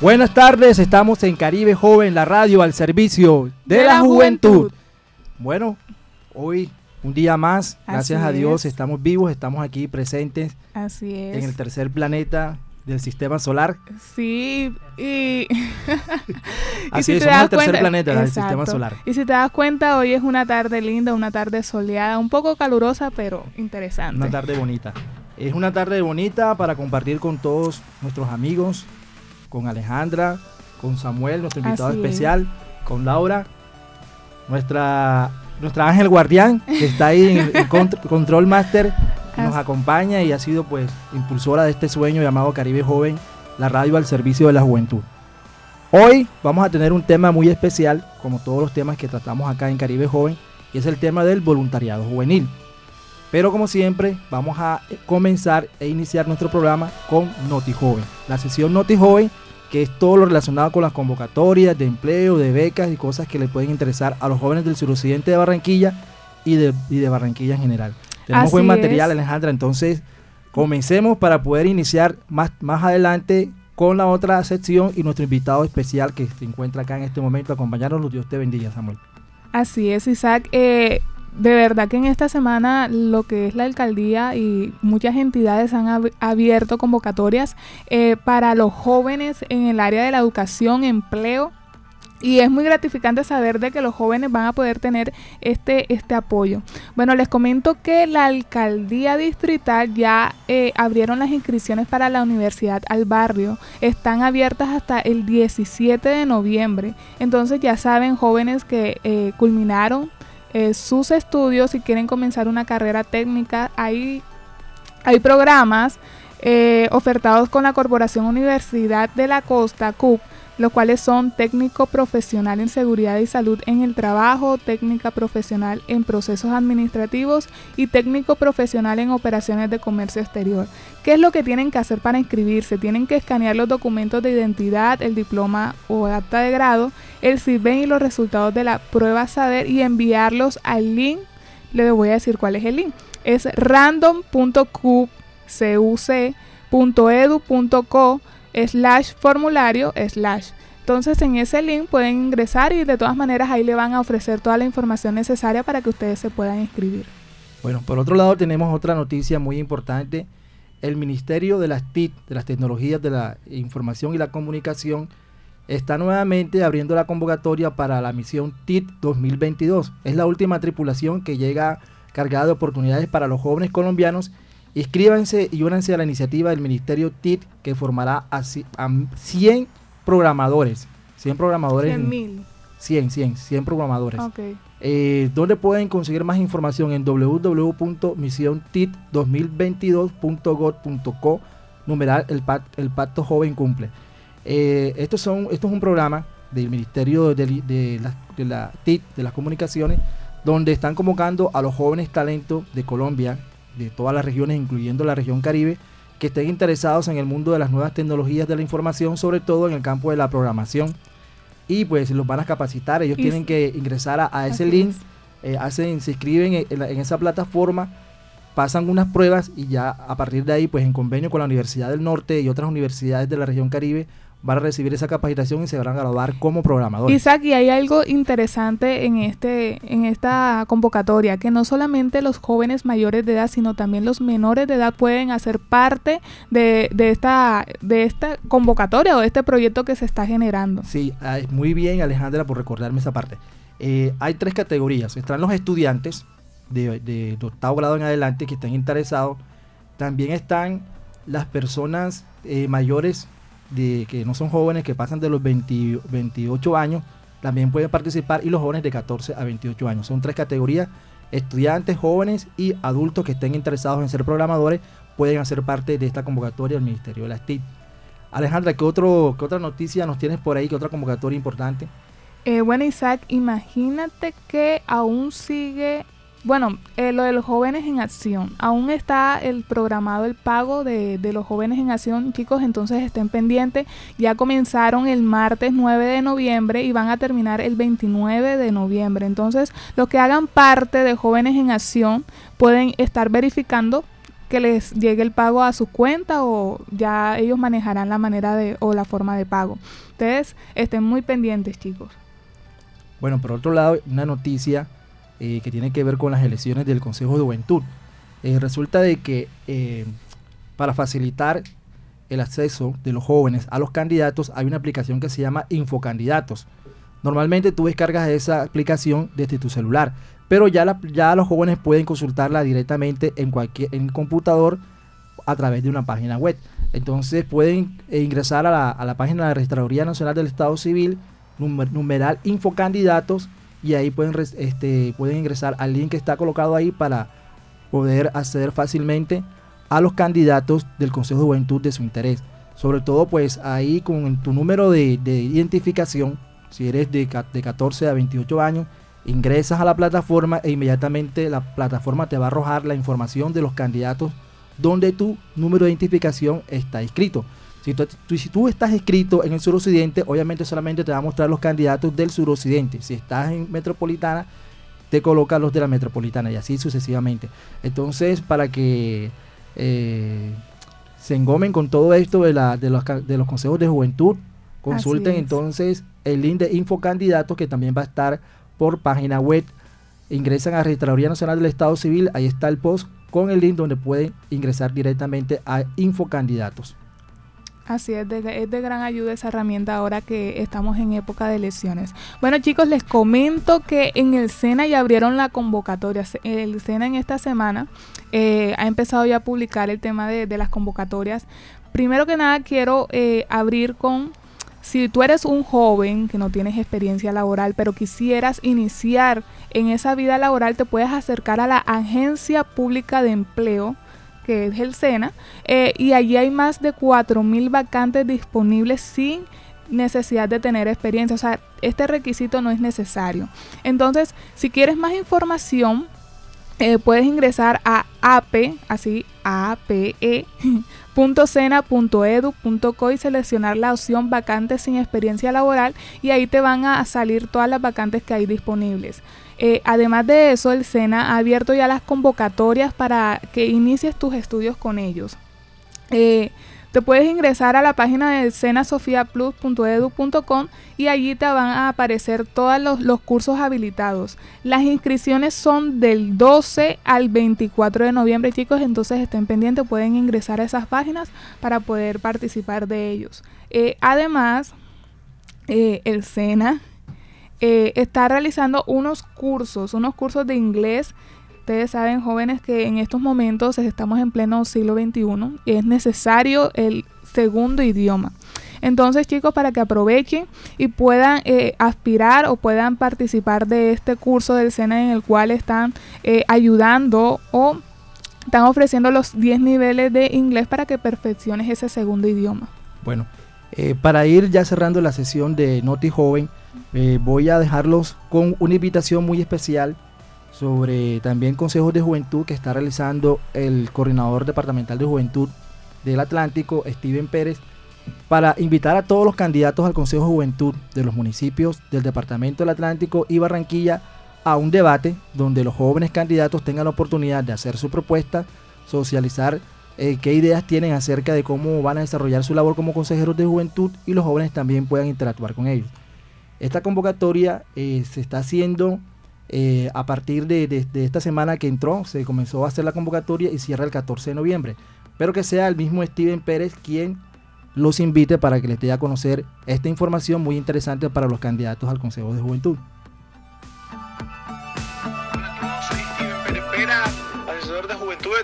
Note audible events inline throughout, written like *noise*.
Buenas tardes, estamos en Caribe Joven, la radio al servicio de, la, juventud. Bueno, hoy un día más, gracias a Dios, estamos vivos, estamos aquí presentes. Así es. En el tercer planeta del sistema solar. Sí, y. *laughs* Así es, somos el tercer planeta del sistema solar. Y si te das cuenta, hoy es una tarde linda, una tarde soleada, un poco calurosa, pero interesante. Una tarde bonita. Es una tarde bonita para compartir con todos nuestros amigos, con Alejandra, con Samuel, nuestro invitado especial, con Laura, nuestra, nuestra ángel guardián, que está ahí en el *laughs* Control Master, nos acompaña y ha sido pues impulsora de este sueño llamado Caribe Joven, la radio al servicio de la juventud. Hoy vamos a tener un tema muy especial, como todos los temas que tratamos acá en Caribe Joven, y es el tema del voluntariado juvenil. Pero como siempre, vamos a comenzar e iniciar nuestro programa con Noti Joven. La sesión Noti Joven, que es todo lo relacionado con las convocatorias de empleo, de becas y cosas que le pueden interesar a los jóvenes del suroccidente de Barranquilla y de, de Barranquilla en general. Tenemos buen material, Alejandra, entonces comencemos para poder iniciar más, más adelante con la otra sección y nuestro invitado especial que se encuentra acá en este momento. Acompañarnos, Dios te bendiga, Samuel. Así es, Isaac. Eh, de verdad que en esta semana lo que es la alcaldía y muchas entidades han abierto convocatorias eh, para los jóvenes en el área de la educación, empleo. Y es muy gratificante saber de que los jóvenes van a poder tener este, este apoyo. Bueno, les comento que la alcaldía distrital ya eh, abrieron las inscripciones para la Universidad al Barrio. Están abiertas hasta el 17 de noviembre. Entonces ya saben, jóvenes que eh, culminaron eh, sus estudios, si quieren comenzar una carrera técnica, hay, hay programas eh, ofertados con la Corporación Universidad de la Costa, CUP, los cuales son técnico profesional en seguridad y salud en el trabajo, técnica profesional en procesos administrativos y técnico profesional en operaciones de comercio exterior. ¿Qué es lo que tienen que hacer para inscribirse? Tienen que escanear los documentos de identidad, el diploma o acta de grado, el CIBEN y los resultados de la prueba saber y enviarlos al link. Les voy a decir cuál es el link. Es random.cuc.edu.co slash formulario slash. Entonces en ese link pueden ingresar y de todas maneras ahí le van a ofrecer toda la información necesaria para que ustedes se puedan inscribir. Bueno, por otro lado tenemos otra noticia muy importante. El Ministerio de las TIC, de las Tecnologías de la Información y la Comunicación, está nuevamente abriendo la convocatoria para la misión TIT 2022. Es la última tripulación que llega cargada de oportunidades para los jóvenes colombianos Inscríbanse y únanse a la iniciativa del Ministerio TIT que formará a, 100 programadores. 100 programadores. 100 mil. 100, 100, 100 programadores. Eh, ¿Dónde pueden conseguir más información? En www.misiontit2022.gov.co, numeral el, el Pacto Joven Cumple. Eh, estos son, esto es un programa del Ministerio de, de, la, de la TIT, de las comunicaciones, donde están convocando a los jóvenes talentos de Colombia de todas las regiones, incluyendo la región Caribe, que estén interesados en el mundo de las nuevas tecnologías de la información, sobre todo en el campo de la programación. Y pues los van a capacitar, ellos tienen que ingresar a, ese link, eh, hacen, se inscriben en, en, esa plataforma, pasan unas pruebas y ya a partir de ahí, pues en convenio con la Universidad del Norte y otras universidades de la región Caribe, van a recibir esa capacitación y se van a graduar como programadores. Isaac, y hay algo interesante en este en esta convocatoria, que no solamente los jóvenes mayores de edad, sino también los menores de edad pueden hacer parte de, esta de esta convocatoria o de este proyecto que se está generando. Sí, muy bien Alejandra por recordarme esa parte. Eh, hay tres categorías. Están los estudiantes de, de, de octavo grado en adelante que están interesados. También están las personas eh, mayores de que no son jóvenes que pasan de los 28 años también pueden participar y los jóvenes de 14 a 28 años. Son tres categorías, estudiantes, jóvenes y adultos que estén interesados en ser programadores pueden hacer parte de esta convocatoria del Ministerio de la TIC. Alejandra, ¿qué, otro, ¿qué otra noticia nos tienes por ahí? ¿Qué otra convocatoria importante? Eh, bueno, Isaac, imagínate que aún sigue bueno, eh, lo de los jóvenes en acción. Aún está el programado el pago de, los jóvenes en acción, chicos, entonces estén pendientes. Ya comenzaron el martes 9 de noviembre y van a terminar el 29 de noviembre. Entonces, los que hagan parte de jóvenes en acción pueden estar verificando que les llegue el pago a su cuenta o ya ellos manejarán la manera de o la forma de pago. Ustedes estén muy pendientes, chicos. Bueno, por otro lado, una noticia eh, que tiene que ver con las elecciones del Consejo de Juventud. Eh, resulta de que eh, para facilitar el acceso de los jóvenes a los candidatos hay una aplicación que se llama Infocandidatos. Normalmente tú descargas esa aplicación desde tu celular, pero ya, los jóvenes pueden consultarla directamente en cualquier en computador a través de una página web. Entonces pueden ingresar a la, página de la Registraduría Nacional del Estado Civil, numeral Infocandidatos, y ahí pueden, este, pueden ingresar al link que está colocado ahí para poder acceder fácilmente a los candidatos del Consejo de Juventud de su interés. Sobre todo pues ahí con tu número de, identificación, si eres de, de 14 a 28 años, ingresas a la plataforma e inmediatamente la plataforma te va a arrojar la información de los candidatos donde tu número de identificación está inscrito. Si tú, estás escrito en el suroccidente, obviamente solamente te va a mostrar los candidatos del suroccidente. Si estás en metropolitana, te coloca los de la metropolitana y así sucesivamente. Entonces, para que eh, se engomen con todo esto de, los, consejos de juventud, consulten entonces el link de Infocandidatos que también va a estar por página web. Ingresan a Registraduría Nacional del Estado Civil, ahí está el post con el link donde pueden ingresar directamente a Infocandidatos. Así es, de, es de gran ayuda esa herramienta ahora que estamos en época de elecciones. Bueno chicos, les comento que en el SENA ya abrieron la convocatoria. El SENA en esta semana eh, ha empezado ya a publicar el tema de, las convocatorias. Primero que nada quiero eh, abrir con, si tú eres un joven que no tienes experiencia laboral, pero quisieras iniciar en esa vida laboral, te puedes acercar a la Agencia Pública de Empleo que es el SENA, eh, y allí hay más de 4.000 vacantes disponibles sin necesidad de tener experiencia, o sea, este requisito no es necesario. Entonces, si quieres más información, eh, puedes ingresar a ape, así ape.cena.edu.co *laughs* y seleccionar la opción vacantes sin experiencia laboral y ahí te van a salir todas las vacantes que hay disponibles. Eh, además de eso, el SENA ha abierto ya las convocatorias para que inicies tus estudios con ellos. Eh, te puedes ingresar a la página de senasofiaplus.edu.com y allí te van a aparecer todos los, los, cursos habilitados. Las inscripciones son del 12 al 24 de noviembre, chicos, entonces estén pendientes, pueden ingresar a esas páginas para poder participar de ellos. Eh, además, el SENA eh, está realizando unos cursos, unos cursos de inglés. Ustedes saben, jóvenes, que en estos momentos estamos en pleno siglo XXI y es necesario el segundo idioma. Entonces, chicos, para que aprovechen y puedan eh, aspirar o puedan participar de este curso del SENA en el cual están eh, ayudando o están ofreciendo los 10 niveles de inglés para que perfecciones ese segundo idioma. Bueno, para ir ya cerrando la sesión de Noti Joven, eh, voy a dejarlos con una invitación muy especial sobre también consejos de juventud que está realizando el coordinador departamental de juventud del Atlántico, Steven Pérez, para invitar a todos los candidatos al Consejo de Juventud de los municipios del Departamento del Atlántico y Barranquilla a un debate donde los jóvenes candidatos tengan la oportunidad de hacer su propuesta, socializar eh, qué ideas tienen acerca de cómo van a desarrollar su labor como consejeros de juventud y los jóvenes también puedan interactuar con ellos. Esta convocatoria eh, se está haciendo eh, a partir de, esta semana que entró, se comenzó a hacer la convocatoria y cierra el 14 de noviembre. Pero que sea el mismo Steven Pérez quien los invite para que les dé a conocer esta información muy interesante para los candidatos al Consejo de Juventud.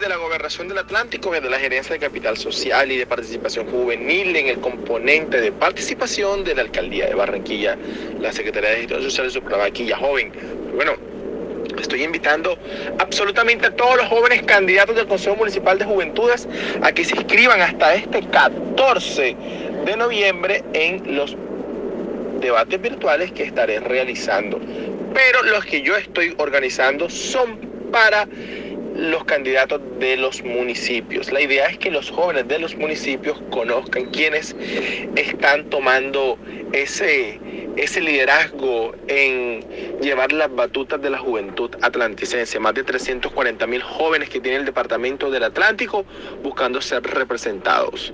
De la Gobernación del Atlántico de la Gerencia de Capital Social y de Participación Juvenil en el componente de participación de la Alcaldía de Barranquilla, la Secretaría de Gestión Social de Barranquilla Joven. Bueno, Estoy invitando absolutamente a todos los jóvenes candidatos del Consejo Municipal de Juventudes a que se inscriban hasta este 14 de noviembre en los debates virtuales que estaré realizando. Pero los que yo estoy organizando son para los candidatos de los municipios. La idea es que los jóvenes de los municipios conozcan quiénes están tomando ese, ese liderazgo en llevar las batutas de la juventud atlanticense. Más de 340 mil jóvenes que tiene el Departamento del Atlántico buscando ser representados.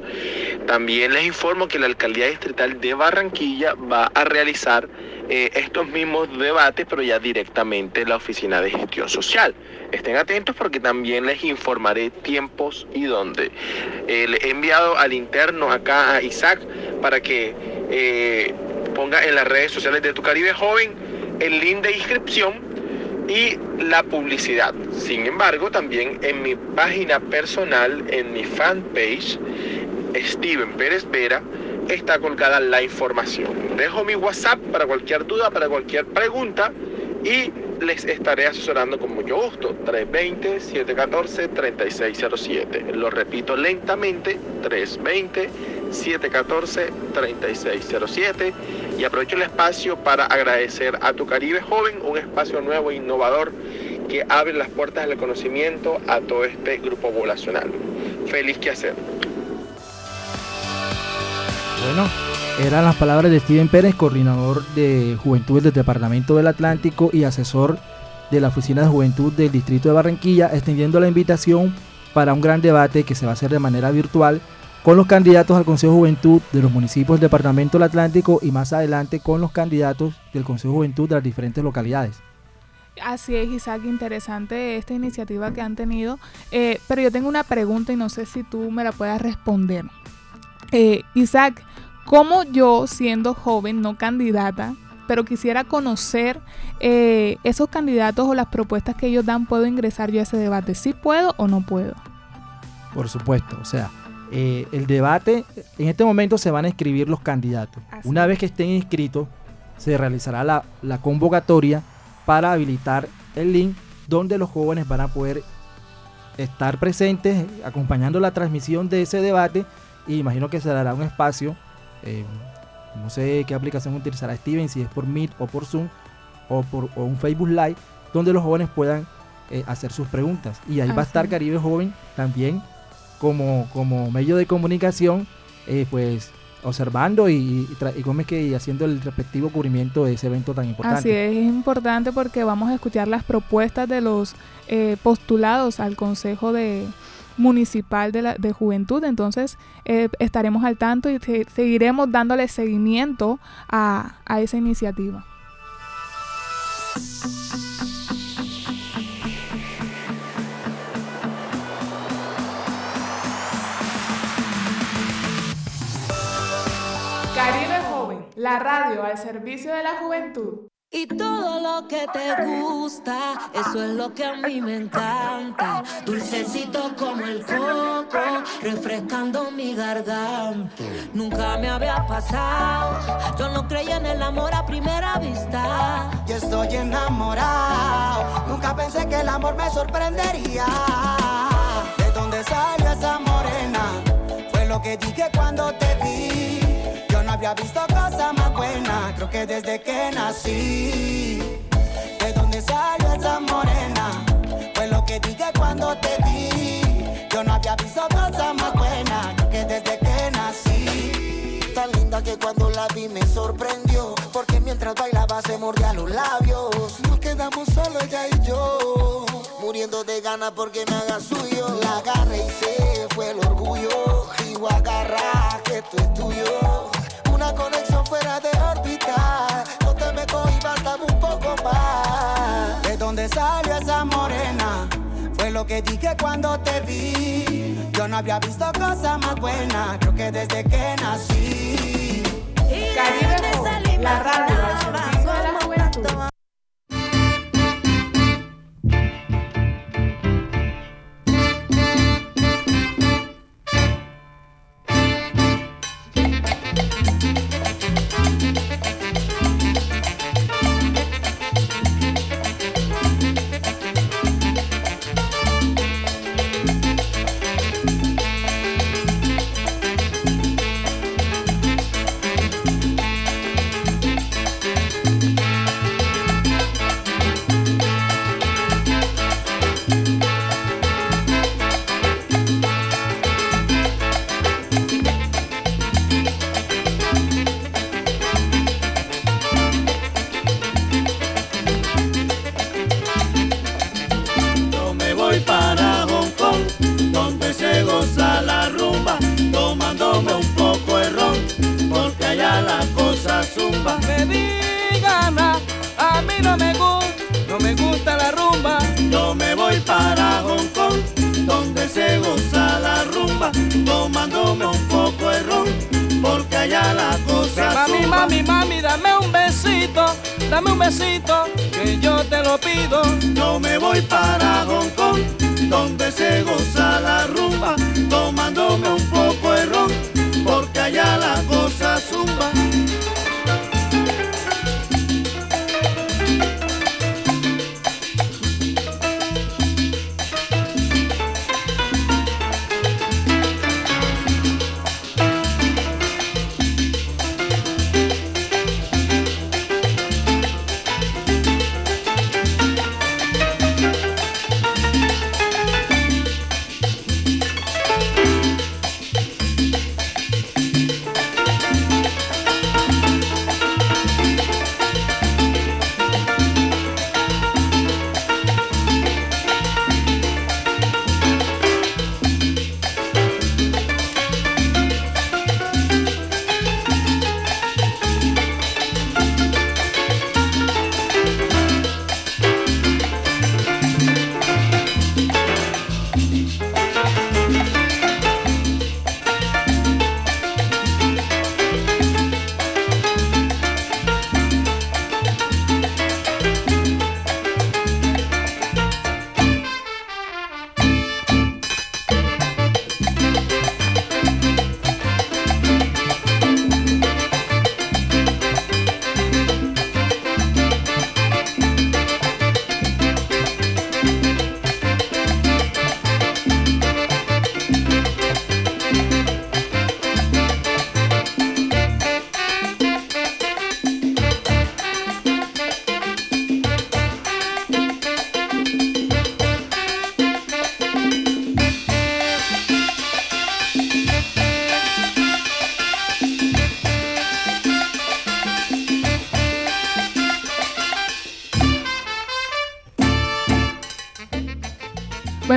También les informo que la Alcaldía Distrital de Barranquilla va a realizar eh, estos mismos debates, pero ya directamente en la Oficina de Gestión Social. Estén atentos porque también les informaré tiempos y dónde. Eh, le he enviado al interno acá a Isaac para que eh, ponga en las redes sociales de Tu Caribe Joven el link de inscripción y la publicidad. Sin embargo, también en mi página personal, en mi fanpage, Steven Pérez Vera, está colgada la información. Dejo mi WhatsApp para cualquier duda, para cualquier pregunta y les estaré asesorando con mucho gusto. 320-714-3607. Lo repito lentamente, 320-714-3607. Y aprovecho el espacio para agradecer a Tu Caribe Joven, un espacio nuevo e innovador que abre las puertas del conocimiento a todo este grupo poblacional. Feliz que hacer. Bueno, eran las palabras de Steven Pérez, coordinador de Juventudes del Departamento del Atlántico y asesor de la Oficina de Juventud del Distrito de Barranquilla, extendiendo la invitación para un gran debate que se va a hacer de manera virtual con los candidatos al Consejo de Juventud de los municipios del Departamento del Atlántico y más adelante con los candidatos del Consejo de Juventud de las diferentes localidades. Así es, Isaac, interesante esta iniciativa que han tenido. Eh, pero yo tengo una pregunta y no sé si tú me la puedas responder. Eh, Isaac, ¿cómo yo, siendo joven, no candidata, pero quisiera conocer eh, esos candidatos o las propuestas que ellos dan, puedo ingresar yo a ese debate? ¿Sí puedo o no puedo? Por supuesto, o sea, eh, el debate, en este momento se van a inscribir los candidatos. Una vez que estén inscritos, se realizará la, la convocatoria para habilitar el link donde los jóvenes van a poder estar presentes acompañando la transmisión de ese debate y imagino que se dará un espacio, eh, no sé qué aplicación utilizará Steven, si es por Meet o por Zoom o por un Facebook Live, donde los jóvenes puedan eh, hacer sus preguntas. Y ahí va a estar Caribe Joven también como, como medio de comunicación, eh, pues observando y, y, que haciendo el respectivo cubrimiento de ese evento tan importante. Así es, es importante porque vamos a escuchar las propuestas de los postulados al Consejo de, municipal de, la, de juventud. Entonces eh, estaremos al tanto y seguiremos dándole seguimiento a, a esa iniciativa. Caribe Joven, la radio al servicio de la juventud. Y todo lo que te gusta, eso es lo que a mí me encanta. Dulcecito como el coco, refrescando mi garganta. Nunca me había pasado, yo no creía en el amor a primera vista. Yo estoy enamorado, nunca pensé que el amor me sorprendería. ¿De dónde salió esa morena? Fue lo que dije cuando te vi había visto cosa más buena, creo que desde que nací. De dónde salió esa morena, fue lo que dije cuando te vi. Yo no había visto cosa más buena, creo que desde que nací. Tan linda que cuando la vi me sorprendió, porque mientras bailaba se mordía los labios. Nos quedamos solo ella y yo, muriendo de ganas porque me haga suyo. Lo que dije cuando te vi. Yo no había visto cosa más buena, creo que desde que nací. Caribe la radio servicio de la no me gusta, no me gusta la rumba. Yo me voy para Hong Kong, donde se goza la rumba, tomándome un poco de ron, porque allá la cosa Mami, mami, mami, dame un besito, dame un besito, que yo te lo pido. Yo me voy para Hong Kong, donde se goza la rumba, tomándome un poco de ron, porque allá la cosa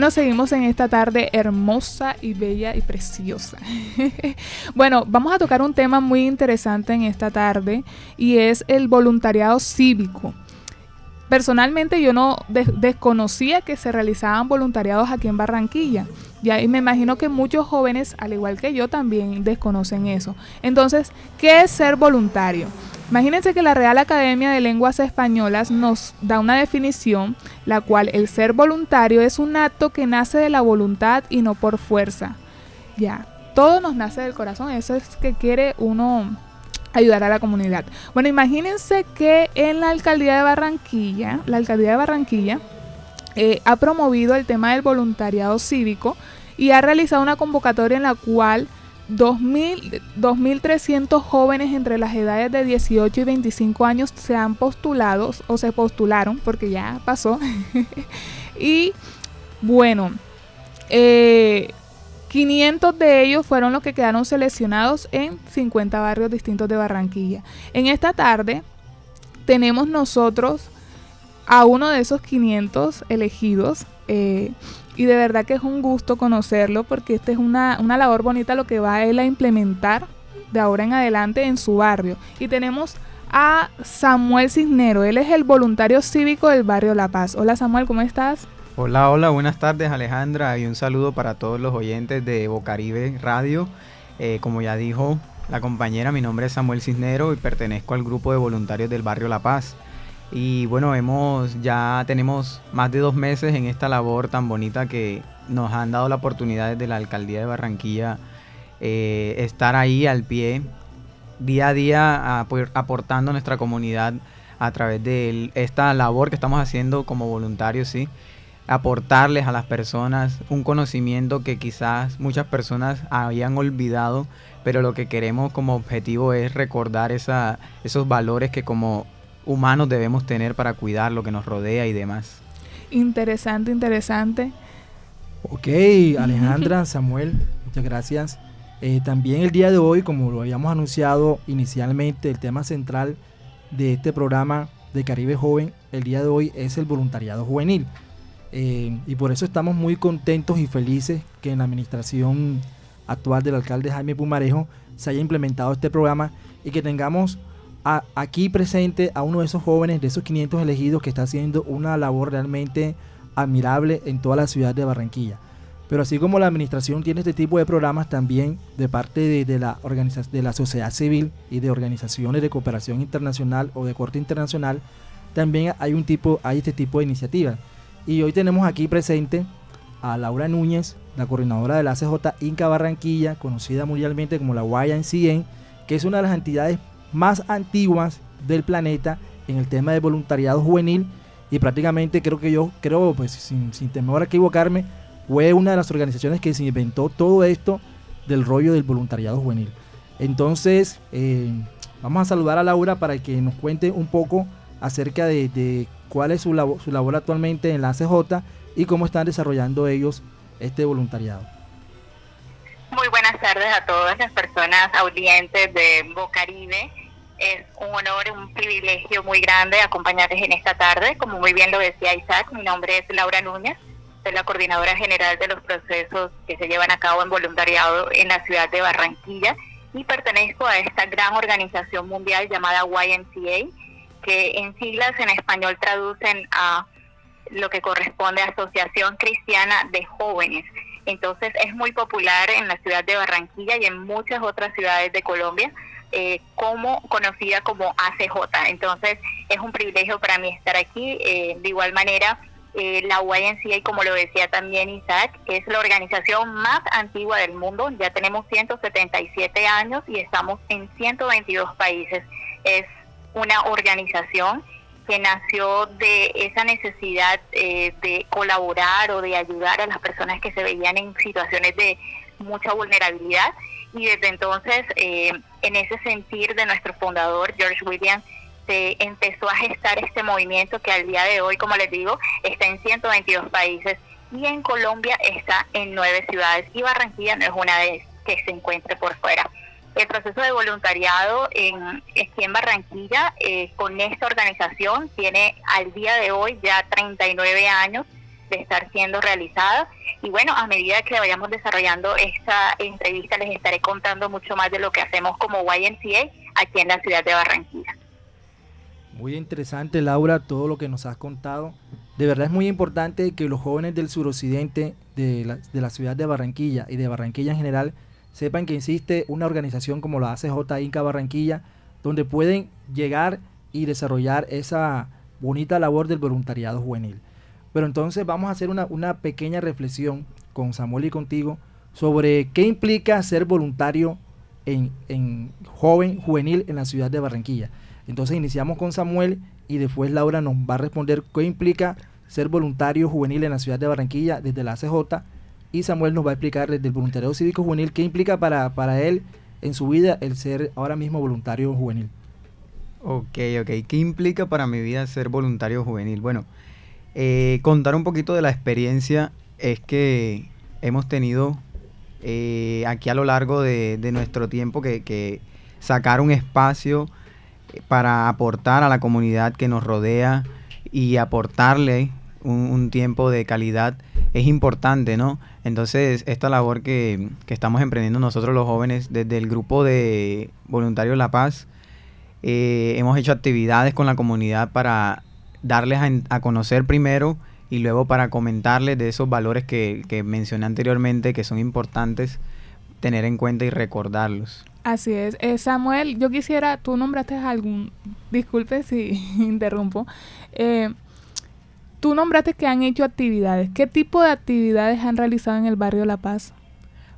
Bueno, seguimos en esta tarde hermosa y bella y preciosa. *laughs* bueno, vamos a tocar un tema muy interesante en esta tarde y es el voluntariado cívico. Personalmente yo no desconocía que se realizaban voluntariados aquí en Barranquilla. Y me imagino que muchos jóvenes, al igual que yo, también desconocen eso. Entonces, ¿qué es ser voluntario? Imagínense que la Real Academia de Lenguas Españolas nos da una definición, la cual el ser voluntario es un acto que nace de la voluntad y no por fuerza. Ya, todo nos nace del corazón, eso es que quiere uno ayudar a la comunidad. Bueno, imagínense que en la alcaldía de Barranquilla, la alcaldía de Barranquilla eh, ha promovido el tema del voluntariado cívico y ha realizado una convocatoria en la cual 2.300 jóvenes entre las edades de 18 y 25 años se han postulado o se postularon porque ya pasó. *laughs* y bueno, 500 eh, de ellos fueron los que quedaron seleccionados en 50 barrios distintos de Barranquilla. En esta tarde tenemos nosotros a uno de esos 500 elegidos. Eh, y de verdad que es un gusto conocerlo porque esta es una, labor bonita lo que va él a implementar de ahora en adelante en su barrio. Y tenemos a Samuel Cisnero, él es el voluntario cívico del barrio La Paz. Hola Samuel, ¿cómo estás? Hola, hola, buenas tardes Alejandra y un saludo para todos los oyentes de Bocaribe Radio. Eh, como ya dijo la compañera, mi nombre es Samuel Cisnero y pertenezco al grupo de voluntarios del barrio La Paz. Y bueno, hemos ya tenemos más de dos meses en esta labor tan bonita que nos han dado la oportunidad desde la alcaldía de Barranquilla eh, estar ahí al pie, día a día aportando a nuestra comunidad a través de esta labor que estamos haciendo como voluntarios, sí, aportarles a las personas un conocimiento que quizás muchas personas habían olvidado, pero lo que queremos como objetivo es recordar esos valores que como humanos debemos tener para cuidar lo que nos rodea y demás. Interesante, interesante. Ok, Alejandra, *laughs* Samuel, muchas gracias. Eh, también el día de hoy, como lo habíamos anunciado inicialmente, el tema central de este programa de Caribe Joven, el día de hoy es el voluntariado juvenil. Eh, y por eso estamos muy contentos y felices que en la administración actual del alcalde Jaime Pumarejo se haya implementado este programa y que tengamos aquí presente a uno de esos jóvenes, de esos 500 elegidos, que está haciendo una labor realmente admirable en toda la ciudad de Barranquilla. Pero así como la administración tiene este tipo de programas, también de parte de, la, de la sociedad civil y de organizaciones de cooperación internacional o de corte internacional, también hay, un tipo, hay este tipo de iniciativas. Y hoy tenemos aquí presente a Laura Núñez, la coordinadora de la ACJ Inca Barranquilla, conocida mundialmente como la YNCN, que es una de las entidades más antiguas del planeta en el tema de voluntariado juvenil y prácticamente creo que yo, creo, pues sin, sin temor a equivocarme, fue una de las organizaciones que se inventó todo esto del rollo del voluntariado juvenil. Entonces, eh, vamos a saludar a Laura para que nos cuente un poco acerca de, cuál es su labor, su labor actualmente en la CJ y cómo están desarrollando ellos este voluntariado. Muy buenas tardes a todas las personas audientes de Bocaribe. Es un honor, un privilegio muy grande acompañarles en esta tarde. Como muy bien lo decía Isaac, mi nombre es Laura Núñez, soy la coordinadora general de los procesos que se llevan a cabo en voluntariado en la ciudad de Barranquilla y pertenezco a esta gran organización mundial llamada YMCA, que en siglas en español traducen a lo que corresponde a Asociación Cristiana de Jóvenes. Entonces es muy popular en la ciudad de Barranquilla y en muchas otras ciudades de Colombia, eh, como conocida como ACJ. Entonces es un privilegio para mí estar aquí. Eh, de igual manera, eh, la YNCA, como lo decía también Isaac, es la organización más antigua del mundo. Ya tenemos 177 años y estamos en 122 países. Es una organización que nació de esa necesidad eh, de colaborar o de ayudar a las personas que se veían en situaciones de mucha vulnerabilidad y desde entonces eh, en ese sentir de nuestro fundador George Williams se empezó a gestar este movimiento que al día de hoy, como les digo, está en 122 países y en Colombia está en nueve ciudades y Barranquilla no es una de que se encuentre por fuera. El proceso de voluntariado en, aquí en Barranquilla eh, con esta organización tiene al día de hoy ya 39 años de estar siendo realizada. Y bueno, a medida que vayamos desarrollando esta entrevista les estaré contando mucho más de lo que hacemos como YMCA aquí en la ciudad de Barranquilla. Muy interesante, Laura, todo lo que nos has contado. De verdad es muy importante que los jóvenes del suroccidente de la, de la ciudad de Barranquilla y de Barranquilla en general sepan que existe una organización como la ACJ Inca Barranquilla, donde pueden llegar y desarrollar esa bonita labor del voluntariado juvenil. Pero entonces vamos a hacer una, pequeña reflexión con Samuel y contigo sobre qué implica ser voluntario en, en, joven, juvenil en la ciudad de Barranquilla. Entonces iniciamos con Samuel y después Laura nos va a responder qué implica ser voluntario juvenil en la ciudad de Barranquilla desde la ACJ y Samuel nos va a explicar desde el voluntariado cívico juvenil qué implica para, para él en su vida el ser ahora mismo voluntario juvenil. Ok, ok. ¿Qué implica para mi vida ser voluntario juvenil? Bueno, eh, contar un poquito de la experiencia es que hemos tenido eh, aquí a lo largo de, nuestro tiempo que, sacar un espacio para aportar a la comunidad que nos rodea y aportarle un tiempo de calidad es importante, ¿no? Entonces, esta labor que, estamos emprendiendo nosotros los jóvenes desde el grupo de Voluntarios La Paz, eh, hemos hecho actividades con la comunidad para darles a, conocer primero y luego para comentarles de esos valores que, que mencioné anteriormente que son importantes tener en cuenta y recordarlos. Así es. Eh, Samuel, yo quisiera, tú nombraste algún, disculpe si *laughs* interrumpo, eh, Tú nombraste que han hecho actividades. ¿Qué tipo de actividades han realizado en el barrio La Paz?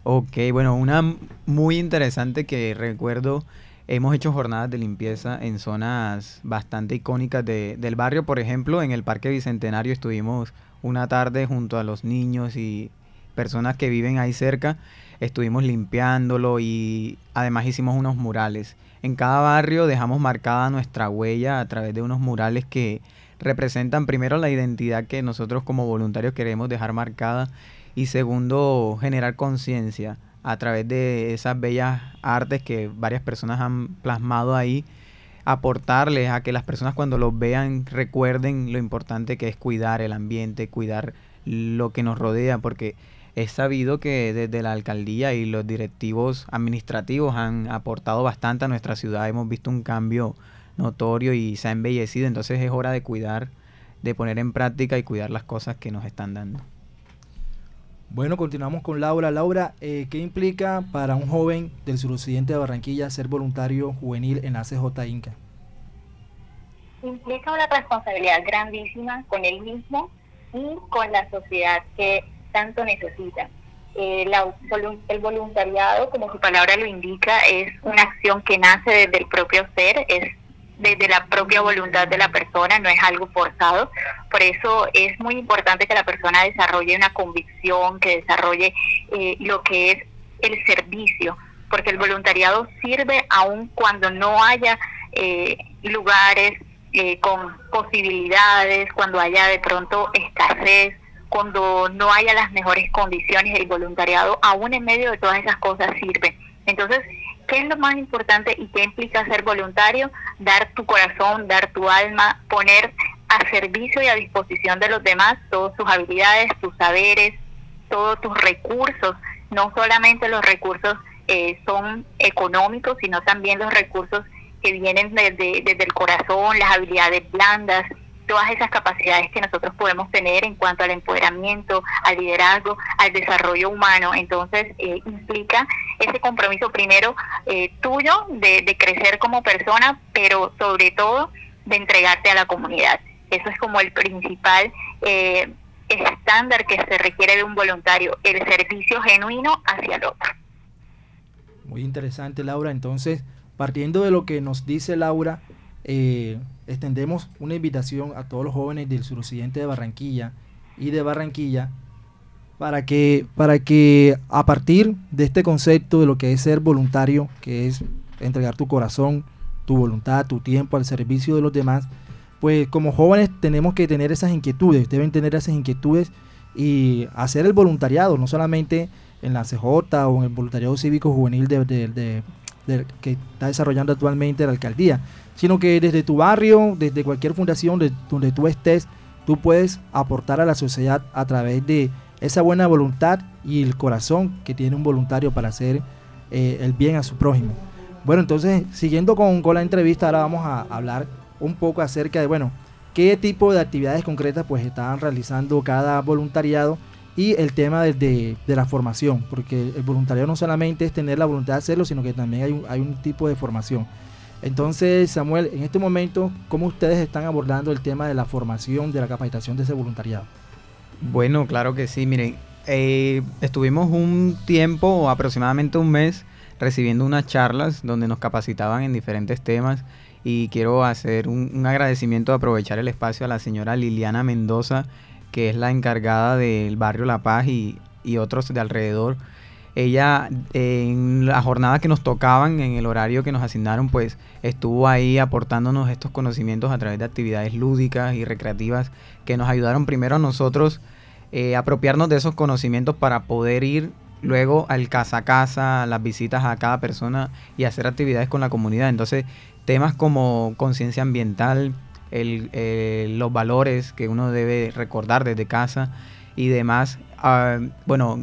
Ok, bueno, una muy interesante que recuerdo, hemos hecho jornadas de limpieza en zonas bastante icónicas del barrio. Por ejemplo, en el Parque Bicentenario estuvimos una tarde junto a los niños y personas que viven ahí cerca. Estuvimos limpiándolo y además hicimos unos murales. En cada barrio dejamos marcada nuestra huella a través de unos murales que representan primero la identidad que nosotros como voluntarios queremos dejar marcada y segundo generar conciencia a través de esas bellas artes que varias personas han plasmado ahí, aportarles a que las personas cuando los vean recuerden lo importante que es cuidar el ambiente, cuidar lo que nos rodea, porque es sabido que desde la alcaldía y los directivos administrativos han aportado bastante a nuestra ciudad, hemos visto un cambio notorio y se ha embellecido. Entonces es hora de cuidar, de poner en práctica y cuidar las cosas que nos están dando. Bueno, continuamos con Laura. Laura, eh, ¿qué implica para un joven del suroccidente de Barranquilla ser voluntario juvenil en ACJ Inca? Implica una responsabilidad grandísima con él mismo y con la sociedad que tanto necesita. Eh, el voluntariado, como su palabra lo indica, es una acción que nace desde el propio ser, es desde la propia voluntad de la persona, no es algo forzado. Por eso es muy importante que la persona desarrolle una convicción, que desarrolle eh, lo que es el servicio, porque el voluntariado sirve aun cuando no haya eh, lugares eh, con posibilidades, cuando haya de pronto escasez, cuando no haya las mejores condiciones, el voluntariado aún en medio de todas esas cosas sirve. Entonces, ¿qué es lo más importante y qué implica ser voluntario? Dar tu corazón, dar tu alma, poner a servicio y a disposición de los demás todas tus habilidades, tus saberes, todos tus recursos, no solamente los recursos eh, son económicos, sino también los recursos que vienen desde, desde el corazón, las habilidades blandas, todas esas capacidades que nosotros podemos tener en cuanto al empoderamiento, al liderazgo, al desarrollo humano. Entonces, eh, implica ese compromiso primero eh, tuyo de, de, crecer como persona, pero sobre todo de entregarte a la comunidad. Eso es como el principal eh, estándar que se requiere de un voluntario, el servicio genuino hacia el otro. Muy interesante, Laura. Entonces, partiendo de lo que nos dice Laura, eh, extendemos una invitación a todos los jóvenes del suroccidente de Barranquilla y de Barranquilla para que, para que a partir de este concepto de lo que es ser voluntario, que es entregar tu corazón, tu voluntad, tu tiempo al servicio de los demás, pues como jóvenes tenemos que tener esas inquietudes, deben tener esas inquietudes y hacer el voluntariado, no solamente en la CJ o en el voluntariado cívico juvenil de, que está desarrollando actualmente la alcaldía, sino que desde tu barrio, desde cualquier fundación de, donde tú estés, tú puedes aportar a la sociedad a través de esa buena voluntad y el corazón que tiene un voluntario para hacer eh, el bien a su prójimo. Bueno, entonces, siguiendo con, la entrevista, ahora vamos a hablar un poco acerca de, bueno, qué tipo de actividades concretas pues están realizando cada voluntariado y el tema de, de, de, la formación, porque el voluntariado no solamente es tener la voluntad de hacerlo, sino que también hay un, hay un tipo de formación. Entonces, Samuel, en este momento, ¿cómo ustedes están abordando el tema de la formación, de la capacitación de ese voluntariado? Bueno, claro que sí. Miren, eh, estuvimos un tiempo, aproximadamente un mes, recibiendo unas charlas donde nos capacitaban en diferentes temas y quiero hacer un, un agradecimiento, aprovechar el espacio a la señora Liliana Mendoza, que es la encargada del barrio La Paz y, y otros de alrededor ella en la jornada que nos tocaban, en el horario que nos asignaron, pues estuvo ahí aportándonos estos conocimientos a través de actividades lúdicas y recreativas que nos ayudaron primero a nosotros eh, apropiarnos de esos conocimientos para poder ir luego al casa a casa, las visitas a cada persona y hacer actividades con la comunidad. Entonces, temas como conciencia ambiental, el, los valores que uno debe recordar desde casa y demás. Ah, bueno,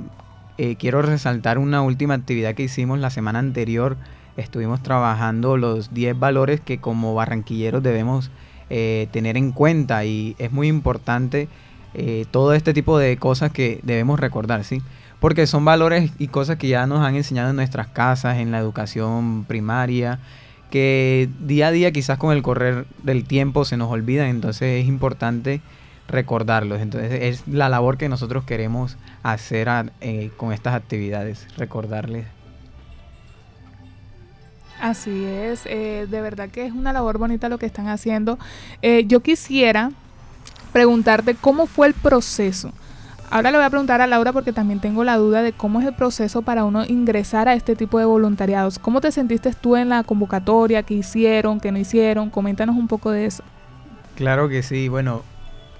eh, quiero resaltar una última actividad que hicimos la semana anterior. Estuvimos trabajando los 10 valores que como barranquilleros debemos eh, tener en cuenta y es muy importante eh, todo este tipo de cosas que debemos recordar, ¿sí? Porque son valores y cosas que ya nos han enseñado en nuestras casas, en la educación primaria, que día a día quizás con el correr del tiempo se nos olvidan, entonces es importante recordarlos. Entonces es la labor que nosotros queremos hacer eh, con estas actividades, recordarles. Así es, eh, de verdad que es una labor bonita lo que están haciendo. Eh, yo quisiera preguntarte cómo fue el proceso. Ahora le voy a preguntar a Laura porque también tengo la duda de cómo es el proceso para uno ingresar a este tipo de voluntariados. ¿Cómo te sentiste tú en la convocatoria? ¿Qué hicieron? ¿Qué no hicieron? Coméntanos un poco de eso. Claro que sí. Bueno,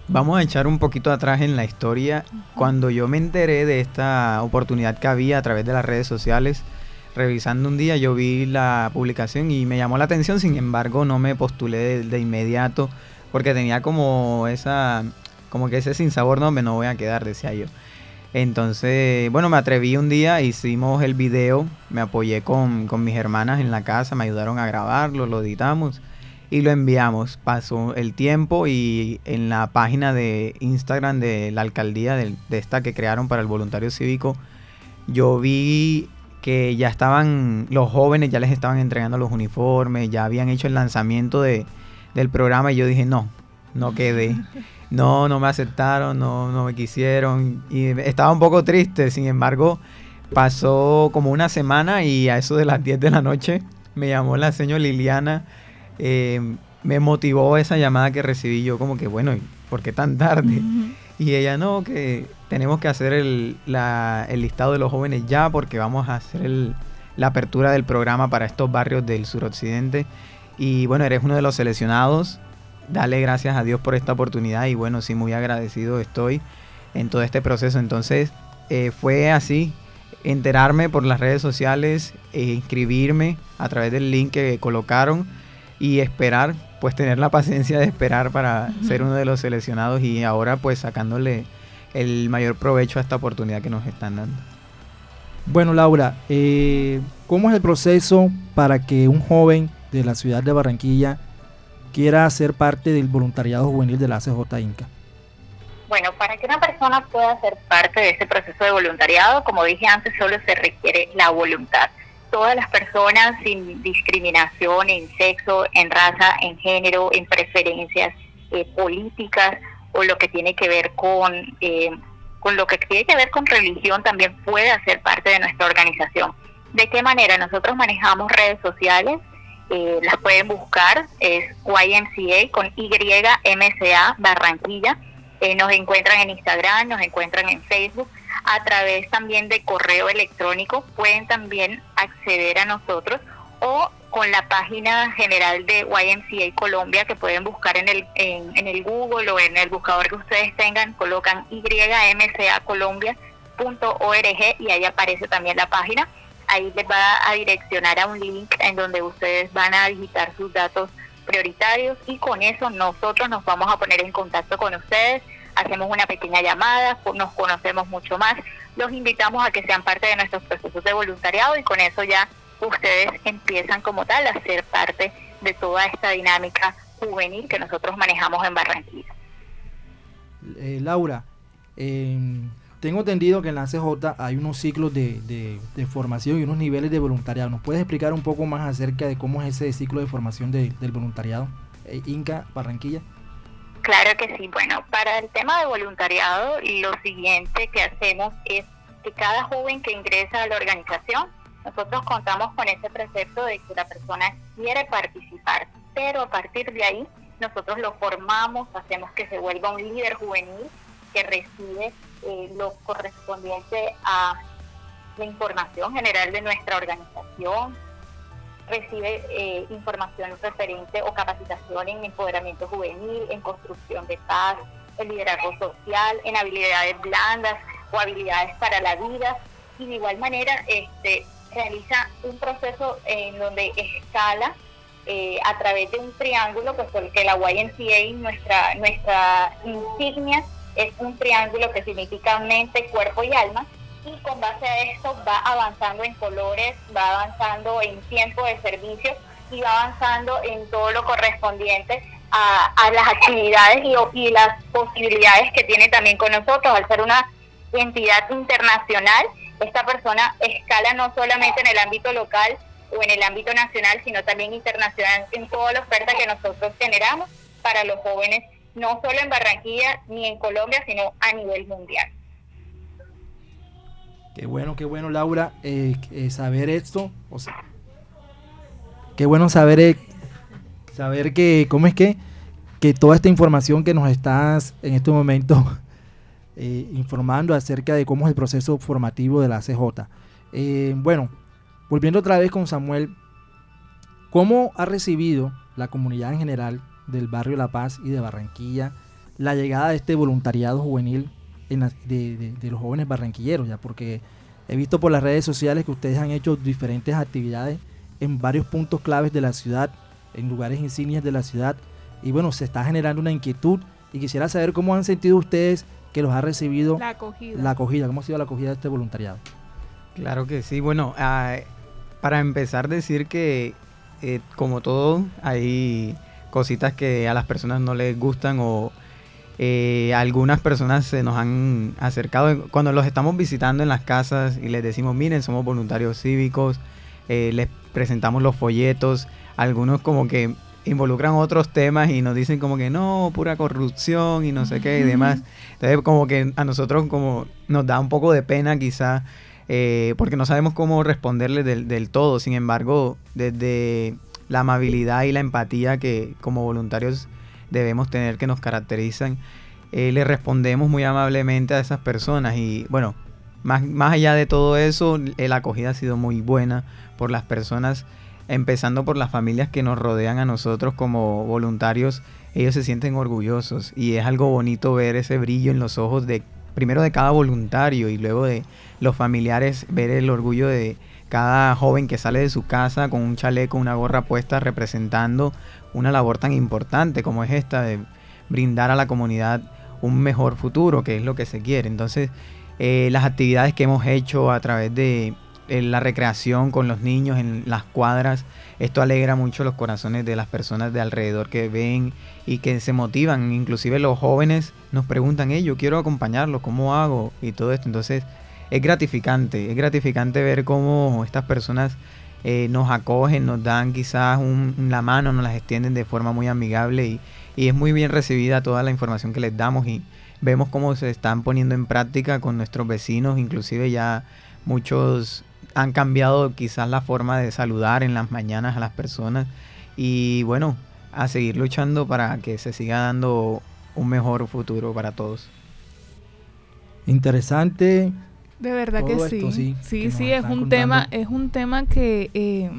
Vamos a echar un poquito atrás en la historia. Cuando yo me enteré de esta oportunidad que había a través de las redes sociales, revisando un día yo vi la publicación y me llamó la atención, sin embargo no me postulé de, inmediato porque tenía como esa, como que ese sinsabor, no, me no voy a quedar, decía yo. Entonces, bueno, me atreví un día, hicimos el video, me apoyé con, con mis hermanas en la casa, me ayudaron a grabarlo, lo editamos y lo enviamos. Pasó el tiempo y en la página de Instagram de la alcaldía de, esta que crearon para el voluntario cívico, yo vi que ya estaban, los jóvenes ya les estaban entregando los uniformes, ya habían hecho el lanzamiento de, del programa y yo dije, no, no quedé. *laughs* No, no me aceptaron, no, no me quisieron. Y estaba un poco triste, sin embargo, pasó como una semana y a eso de las 10 de la noche me llamó la señora Liliana eh, me motivó esa llamada que recibí yo como que, bueno, ¿por qué tan tarde? Y ella, no, que tenemos que hacer el, listado de los jóvenes ya porque vamos a hacer la apertura del programa para estos barrios del suroccidente. Y bueno, eres uno de los seleccionados. Dale gracias a Dios por esta oportunidad y bueno, sí, muy agradecido estoy en todo este proceso. Entonces, eh, fue así, enterarme por las redes sociales, e inscribirme a través del link que colocaron y esperar, pues tener la *laughs* paciencia de esperar para ser uno de los seleccionados y ahora pues sacándole el mayor provecho a esta oportunidad que nos están dando. Bueno, Laura, eh, ¿cómo es el proceso para que un joven de la ciudad de Barranquilla quiera ser parte del voluntariado juvenil de la CJ Inca? Bueno, para que una persona pueda ser parte de ese proceso de voluntariado, como dije antes, solo se requiere la voluntad todas las personas sin discriminación en sexo, en raza, en género, en preferencias eh, políticas o lo que tiene que ver con, eh, con lo que tiene que ver con religión también puede hacer parte de nuestra organización. ¿De qué manera? Nosotros manejamos redes sociales, eh, las pueden buscar, es YMCA con YMCA Barranquilla. nos encuentran en Instagram, nos encuentran en Facebook a través también de correo electrónico pueden también acceder a nosotros o con la página general de YMCA Colombia que pueden buscar en el, en, el Google o en el buscador que ustedes tengan, colocan ymcacolombia.org y ahí aparece también la página. Ahí les va a direccionar a un link en donde ustedes van a digitar sus datos prioritarios y con eso nosotros nos vamos a poner en contacto con ustedes hacemos una pequeña llamada, nos conocemos mucho más, los invitamos a que sean parte de nuestros procesos de voluntariado y con eso ya ustedes empiezan como tal a ser parte de toda esta dinámica juvenil que nosotros manejamos en Barranquilla. Eh, Laura, em, tengo entendido que en la CJ hay unos ciclos de, formación y unos niveles de voluntariado. ¿Nos puedes explicar un poco más acerca de cómo es ese ciclo de formación del voluntariado? Eh, Inca, Barranquilla. Claro que sí. Bueno, para el tema de voluntariado, lo siguiente que hacemos es que cada joven que ingresa a la organización, nosotros contamos con ese precepto de que la persona quiere participar, pero a partir de ahí nosotros lo formamos, hacemos que se vuelva un líder juvenil que recibe eh, lo correspondiente a la información general de nuestra organización, recibe eh, información referente o capacitación en empoderamiento juvenil, en construcción de paz, en liderazgo social, en habilidades blandas o habilidades para la vida. Y de igual manera este, realiza un proceso en donde escala eh, a través de un triángulo, pues porque la YMCA, nuestra, nuestra insignia, es un triángulo que significa mente, cuerpo y alma y con base a esto va avanzando en colores, va avanzando en tiempo de servicio y va avanzando en todo lo correspondiente a, las actividades y, y, las posibilidades que tiene también con nosotros. Al ser una entidad internacional, esta persona escala no solamente en el ámbito local o en el ámbito nacional, sino también internacional en toda la oferta que nosotros generamos para los jóvenes, no solo en Barranquilla ni en Colombia, sino a nivel mundial. Qué bueno, qué bueno, Laura, eh, eh, saber esto. Qué bueno saber, eh, saber que, ¿cómo es que? Que toda esta información que nos estás en este momento *laughs* informando acerca de cómo es el proceso formativo de la CJ. bueno, volviendo otra vez con Samuel, ¿cómo ha recibido la comunidad en general del barrio La Paz y de Barranquilla la llegada de este voluntariado juvenil de, los jóvenes barranquilleros, ya porque he visto por las redes sociales que ustedes han hecho diferentes actividades en varios puntos claves de la ciudad, en lugares insignias de la ciudad, y bueno, se está generando una inquietud y quisiera saber cómo han sentido ustedes que los ha recibido la acogida, la acogida cómo ha sido la acogida de este voluntariado. Claro que sí, bueno, ah, para empezar decir que eh, como todo hay cositas que a las personas no les gustan o eh, algunas personas se nos han acercado cuando los estamos visitando en las casas y les decimos, miren, somos voluntarios cívicos, eh, les presentamos los folletos, algunos como que involucran otros temas y nos dicen como que no, pura corrupción y no sé qué y demás. Entonces como que a nosotros como nos da un poco de pena quizá eh, porque no sabemos cómo responderle del, del, todo. Sin embargo, desde la amabilidad y la empatía que como voluntarios debemos tener que nos caracterizan, eh, le respondemos muy amablemente a esas personas. Y bueno, más, más allá de todo eso, la acogida ha sido muy buena por las personas empezando por las familias que nos rodean a nosotros como voluntarios, ellos se sienten orgullosos y es algo bonito ver ese brillo en los ojos de primero de cada voluntario y luego de los familiares ver el orgullo de cada joven que sale de su casa con un chaleco, una gorra puesta representando una labor tan importante como es esta de brindar a la comunidad un mejor futuro, que es lo que se quiere. Entonces, eh, las actividades que hemos hecho a través de la recreación con los niños en las cuadras. Esto alegra mucho los corazones de las personas de alrededor que ven y que se motivan. Inclusive los jóvenes nos preguntan, hey, yo quiero acompañarlos, ¿cómo hago? Y todo esto. Entonces es gratificante, es gratificante ver cómo estas personas eh, nos acogen, nos dan quizás la mano, nos las extienden de forma muy amigable y, y es muy bien recibida toda la información que les damos y vemos cómo se están poniendo en práctica con nuestros vecinos, inclusive ya muchos han cambiado quizás la forma de saludar en las mañanas a las personas y bueno, a seguir luchando para que se siga dando un mejor futuro para todos. Interesante. De verdad que sí. Sí, sí, es un tema, es un tema que eh,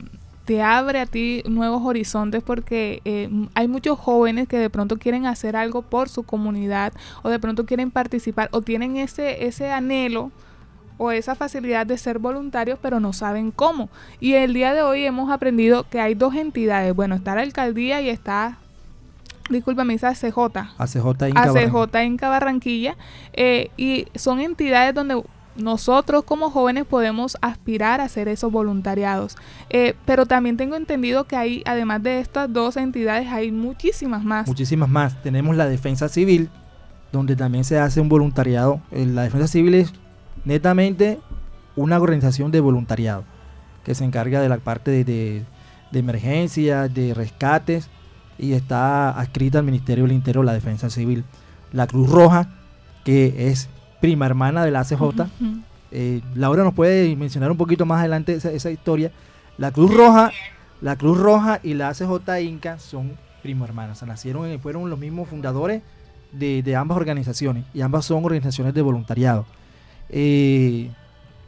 te abre a ti nuevos horizontes porque eh, hay muchos jóvenes que de pronto quieren hacer algo por su comunidad o de pronto quieren participar o tienen ese, ese anhelo o esa facilidad de ser voluntarios, pero no saben cómo. Y el día de hoy hemos aprendido que hay dos entidades. Bueno, está la alcaldía y está discúlpame, esa ACJ. ACJ Inca ACJ Inca Barranquilla. Eh, y son entidades donde nosotros como jóvenes podemos aspirar a hacer esos voluntariados. Eh, pero también tengo entendido que hay, además de estas dos entidades, hay muchísimas más. Muchísimas más. Tenemos la Defensa Civil, donde también se hace un voluntariado. Eh, la Defensa Civil es netamente una organización de voluntariado que se encarga de la parte de, de, emergencias, de rescates y está adscrita al Ministerio del Interior, la Defensa Civil. La Cruz Roja, que es prima hermana de la ACJ. Eh, Laura nos puede mencionar un poquito más adelante esa, historia. La Cruz Roja, la Cruz Roja y la ACJ Inca son primo hermanas. nacieron, fueron los mismos fundadores de, de ambas organizaciones y ambas son organizaciones de voluntariado. Eh,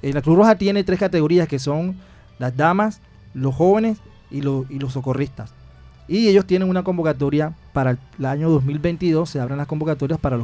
eh, la Cruz Roja tiene tres categorías que son las damas, los jóvenes y, los socorristas. Y ellos tienen una convocatoria para el, año 2022, se abren las convocatorias para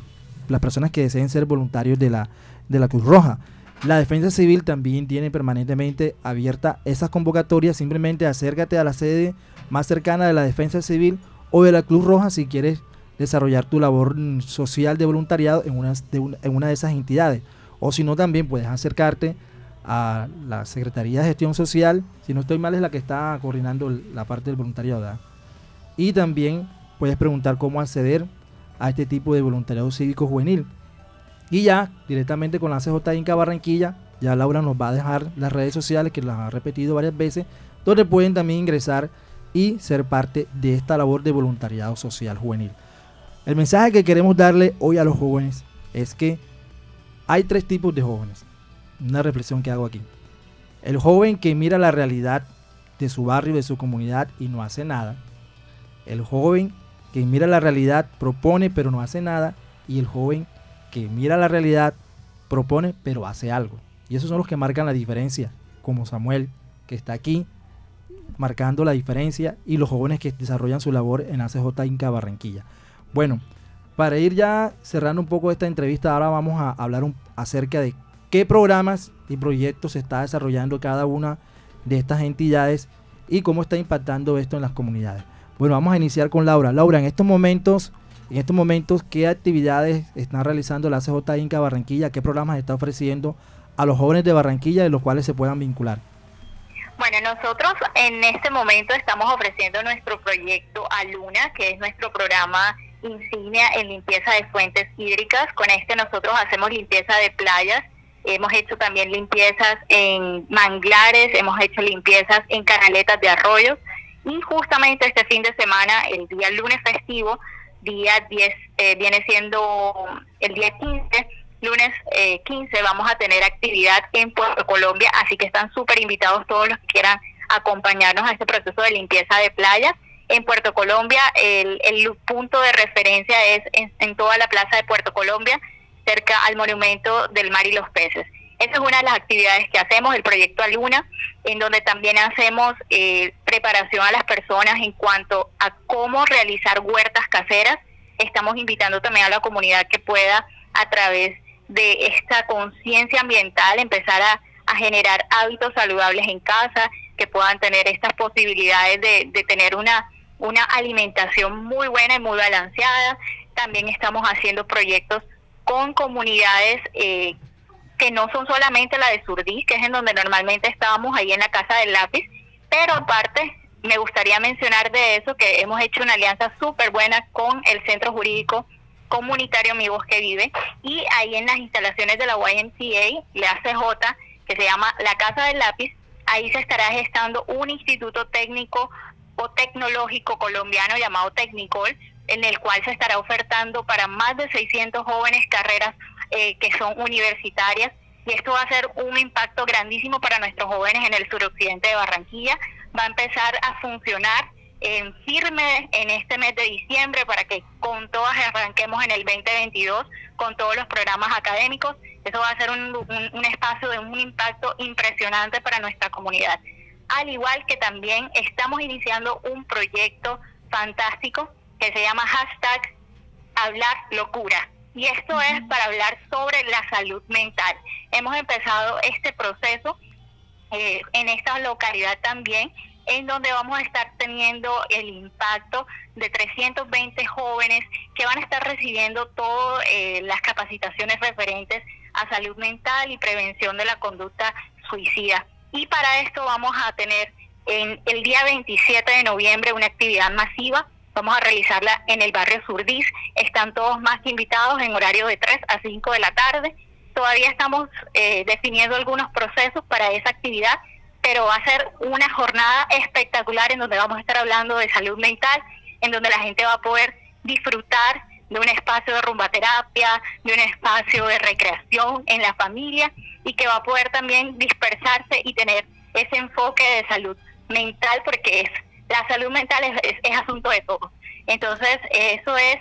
las personas que deseen ser voluntarios de la, de la Cruz Roja. La Defensa Civil también tiene permanentemente abierta esas convocatorias. Simplemente acércate a la sede más cercana de la Defensa Civil o de la Cruz Roja si quieres desarrollar tu labor social de voluntariado en una en una de esas entidades. O si no, también puedes acercarte a la Secretaría de Gestión Social, si no estoy mal es la que está coordinando la parte del voluntariado. Y también puedes preguntar cómo acceder a este tipo de voluntariado cívico juvenil. Y ya directamente con la CJ Inca Barranquilla, ya Laura nos va a dejar las redes sociales que las ha repetido varias veces, donde pueden también ingresar y ser parte de esta labor de voluntariado social juvenil. El mensaje que queremos darle hoy a los jóvenes es que hay tres tipos de jóvenes. Una reflexión que hago aquí. El joven que mira la realidad de su barrio, de su comunidad y no hace nada. El joven que mira la realidad, propone pero no hace nada. Y el joven que mira la realidad, propone pero hace algo. Y esos son los que marcan la diferencia, como Samuel, que está aquí marcando la diferencia, y los jóvenes que desarrollan su labor en ACJ Inca Barranquilla. Bueno, para ir ya cerrando un poco esta entrevista, ahora vamos a hablar acerca de qué programas y proyectos se está desarrollando cada una de estas entidades y cómo está impactando esto en las comunidades. Bueno, vamos a iniciar con Laura. Laura, en estos momentos, en estos momentos, ¿qué actividades están realizando la CJ Inca Barranquilla? ¿Qué programas está ofreciendo a los jóvenes de Barranquilla de los cuales se puedan vincular? Bueno, nosotros en este momento estamos ofreciendo nuestro proyecto Aluna, que es nuestro programa insignia en limpieza de fuentes hídricas. Con este nosotros hacemos limpieza de playas, hemos hecho también limpiezas en manglares, hemos hecho limpiezas en canaletas de arroyos y justamente este fin de semana, el día lunes festivo, día 10, eh, viene siendo el día 15, lunes eh, 15 vamos a tener actividad en Puerto Colombia, así que están súper invitados todos los que quieran acompañarnos a este proceso de limpieza de playas. En Puerto Colombia el, el punto de referencia es en, toda la plaza de Puerto Colombia, cerca al monumento del mar y los peces. Esa es una de las actividades que hacemos, el proyecto Aluna, en donde también hacemos eh, preparación a las personas en cuanto a cómo realizar huertas caseras. Estamos invitando también a la comunidad que pueda, a través de esta conciencia ambiental, empezar a, generar hábitos saludables en casa, que puedan tener estas posibilidades de, tener una, una alimentación muy buena y muy balanceada. También estamos haciendo proyectos con comunidades eh, que no son solamente la de Surdís, que es en donde normalmente estábamos ahí en la Casa del Lápiz, pero aparte me gustaría mencionar de eso que hemos hecho una alianza súper buena con el Centro Jurídico comunitario Mi Bosque Vive y ahí en las instalaciones de la YMCA, la ACJ, que se llama La Casa del Lápiz, ahí se estará gestando un instituto técnico o tecnológico colombiano llamado Tecnicol, en el cual se estará ofertando para más de 600 jóvenes carreras eh, que son universitarias y esto va a ser un impacto grandísimo para nuestros jóvenes en el suroccidente de Barranquilla. Va a empezar a funcionar en firme en este mes de diciembre para que con todas arranquemos en el 2022 con todos los programas académicos. Eso va a ser un, un, espacio de un impacto impresionante para nuestra comunidad. Al igual que también estamos iniciando un proyecto fantástico que se llama hashtag Hablar Locura. Y esto es para hablar sobre la salud mental. Hemos empezado este proceso eh, en esta localidad también en donde vamos a estar teniendo el impacto de 320 jóvenes que van a estar recibiendo todas eh, las capacitaciones referentes a salud mental y prevención de la conducta suicida. Y para esto vamos a tener en el día 27 de noviembre una actividad masiva. Vamos a realizarla en el barrio Surdís. Están todos más que invitados en horario de 3 a 5 de la tarde. Todavía estamos eh, definiendo algunos procesos para esa actividad pero va a ser una jornada espectacular en donde vamos a estar hablando de salud mental, en donde la gente va a poder disfrutar de un espacio de rumbaterapia, de un espacio de recreación en la familia y que va a poder también dispersarse y tener ese enfoque de salud mental porque es la salud mental es, asunto de todos. Entonces, eso es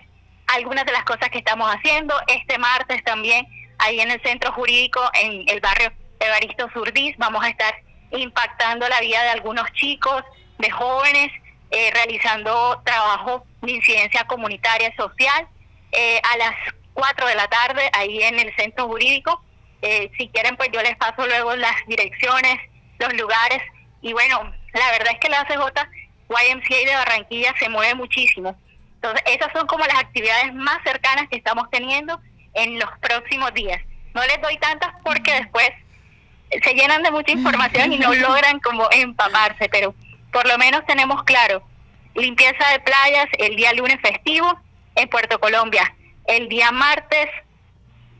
algunas de las cosas que estamos haciendo. Este martes también, ahí en el centro jurídico, en el barrio Evaristo Surdís, vamos a estar impactando la vida de algunos chicos, de jóvenes, eh, realizando trabajo de incidencia comunitaria social. Eh, a las 4 de la tarde, ahí en el centro jurídico. Eh, si quieren, pues yo les paso luego las direcciones, los lugares. Y bueno, la verdad es que la CJ YMCA de Barranquilla se mueve muchísimo. Entonces, esas son como las actividades más cercanas que estamos teniendo en los próximos días. No les doy tantas porque después se llenan de mucha información y no *laughs* logran como empaparse, pero por lo menos tenemos claro, limpieza de playas el día lunes festivo en Puerto Colombia, el día martes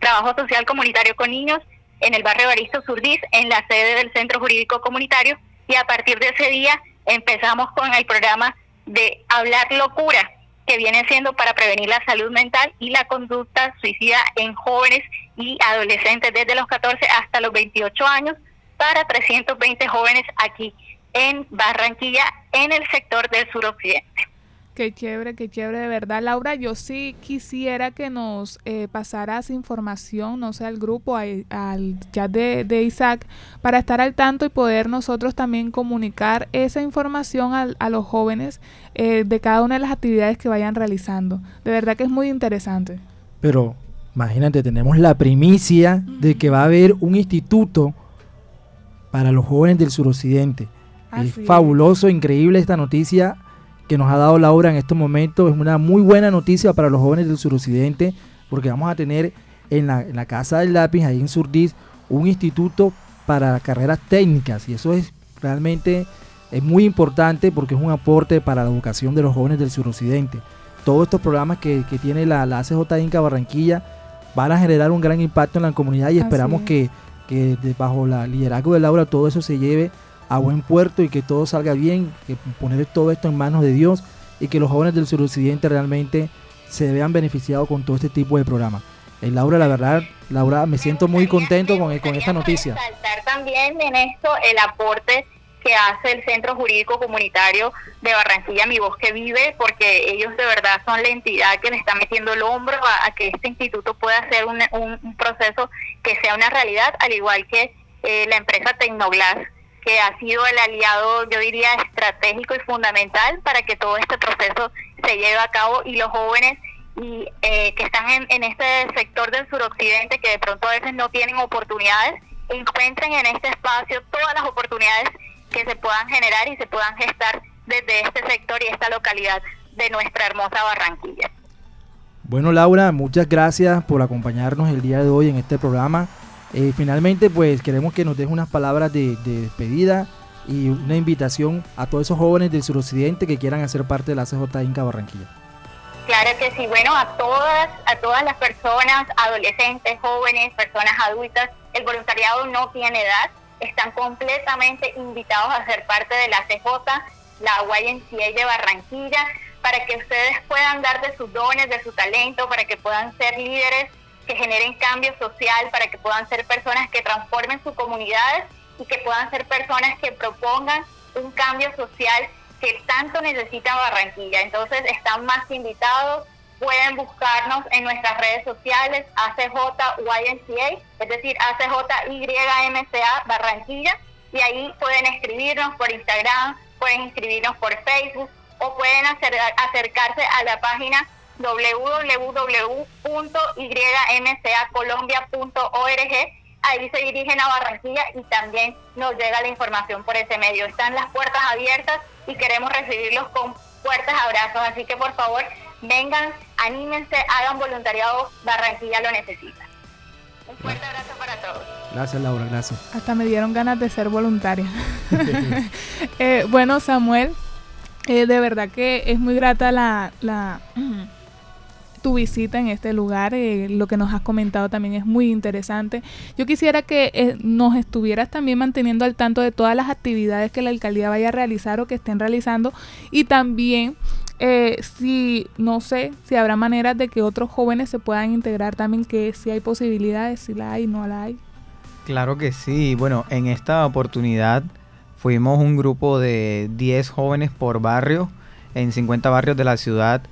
trabajo social comunitario con niños en el barrio Baristo Surdís, en la sede del Centro Jurídico Comunitario, y a partir de ese día empezamos con el programa de Hablar Locura, que viene siendo para prevenir la salud mental y la conducta suicida en jóvenes y adolescentes desde los 14 hasta los 28 años para 320 jóvenes aquí en Barranquilla, en el sector del suroccidente. Qué chévere, qué chévere, de verdad. Laura, yo sí quisiera que nos eh, pasaras información, no sé, al grupo, al chat de, Isaac, para estar al tanto y poder nosotros también comunicar esa información a, los jóvenes eh, de cada una de las actividades que vayan realizando. De verdad que es muy interesante. Pero imagínate, tenemos la primicia de que va a haber un instituto para los jóvenes del suroccidente. es fabuloso, increíble esta noticia que nos ha dado Laura en estos momentos. Es una muy buena noticia para los jóvenes del suroccidente, porque vamos a tener en la, Casa del Lápiz, ahí en Surdís, un instituto para carreras técnicas. Y eso es realmente es muy importante porque es un aporte para la educación de los jóvenes del suroccidente. Todos estos programas que, tiene la, la ACJ Inca Barranquilla van a generar un gran impacto en la comunidad y esperamos que, que bajo la liderazgo de Laura todo eso se lleve a buen puerto y que todo salga bien, que poner todo esto en manos de Dios y que los jóvenes del suroccidente realmente se vean beneficiados con todo este tipo de programas. Eh, Laura, la verdad, Laura, me siento muy contento con, con esta noticia. también en esto el aporte que hace el Centro Jurídico Comunitario de Barranquilla, Mi Voz que Vive, porque ellos de verdad son la entidad que le está metiendo el hombro a, que este instituto pueda hacer un, un, proceso que sea una realidad, al igual que eh, la empresa Tecnoglass, que ha sido el aliado, yo diría, estratégico y fundamental para que todo este proceso se lleve a cabo y los jóvenes y eh, que están en, en este sector del suroccidente, que de pronto a veces no tienen oportunidades, encuentren en este espacio todas las oportunidades que se puedan generar y se puedan gestar desde este sector y esta localidad de nuestra hermosa Barranquilla. Bueno, Laura, muchas gracias por acompañarnos el día de hoy en este programa. Eh, finalmente, pues queremos que nos dejes unas palabras de, despedida y una invitación a todos esos jóvenes del suroccidente que quieran hacer parte de la CJ Inca Barranquilla. Claro que sí, bueno, a todas, a todas las personas, adolescentes, jóvenes, personas adultas, el voluntariado no tiene edad, están completamente invitados a ser parte de la CJ, la YMCA de Barranquilla, para que ustedes puedan dar de sus dones, de su talento, para que puedan ser líderes que generen cambio social, para que puedan ser personas que transformen sus comunidades y que puedan ser personas que propongan un cambio social que tanto necesita Barranquilla. Entonces están más invitados, pueden buscarnos en nuestras redes sociales, ACJYMCA, es decir, ACJYMCA Barranquilla, y ahí pueden escribirnos por Instagram, pueden escribirnos por Facebook o pueden acercarse a la página www.ymcacolombia.org. Ahí se dirigen a Barranquilla y también nos llega la información por ese medio. Están las puertas abiertas y queremos recibirlos con fuertes abrazos. Así que por favor vengan, anímense, hagan voluntariado, Barranquilla lo necesita. Un fuerte abrazo para todos. Gracias Laura, gracias. Hasta me dieron ganas de ser voluntaria. *laughs* Eh, bueno Samuel, eh, de verdad que es muy grata la, la tu visita en este lugar. Eh, lo que nos has comentado también es muy interesante. Yo quisiera que eh, nos estuvieras también manteniendo al tanto de todas las actividades que la alcaldía vaya a realizar o que estén realizando y también eh, si no sé si habrá maneras de que otros jóvenes se puedan integrar también, que si hay posibilidades, si la hay, no la hay. Claro que sí. Bueno, en esta oportunidad fuimos un grupo de 10 jóvenes por barrio en 50 barrios de la ciudad